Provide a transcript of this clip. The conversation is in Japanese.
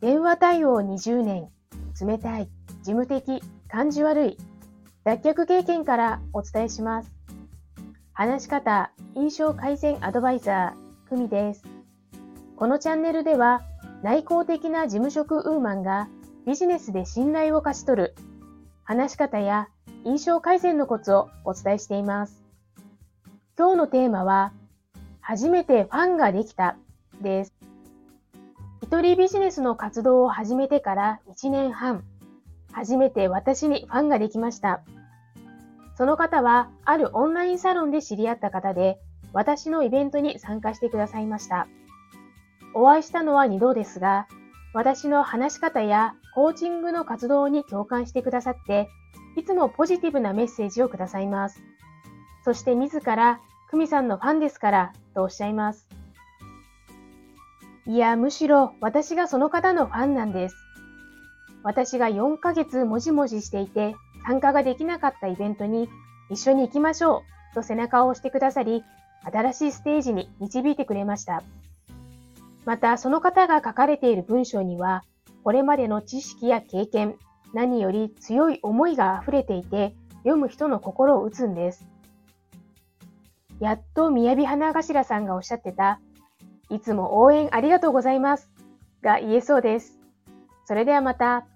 電話対応20年、冷たい、事務的、感じ悪い、脱却経験からお伝えします。話し方、印象改善アドバイザー、久美です。このチャンネルでは、内向的な事務職ウーマンがビジネスで信頼を勝ち取る、話し方や印象改善のコツをお伝えしています。今日のテーマは、初めてファンができたです。一人ビジネスの活動を始めてから1年半、初めて私にファンができました。その方は、あるオンラインサロンで知り合った方で、私のイベントに参加してくださいました。お会いしたのは2度ですが、私の話し方やコーチングの活動に共感してくださって、いつもポジティブなメッセージをくださいます。そして自ら、久美さんのファンですから、とおっしゃいます。いや、むしろ私がその方のファンなんです。私が4ヶ月もじもじしていて参加ができなかったイベントに一緒に行きましょうと背中を押してくださり、新しいステージに導いてくれました。また、その方が書かれている文章には、これまでの知識や経験、何より強い思いが溢れていて、読む人の心を打つんです。やっと雅花頭さんがおっしゃってた、いつも応援ありがとうございます。が言えそうです。それではまた。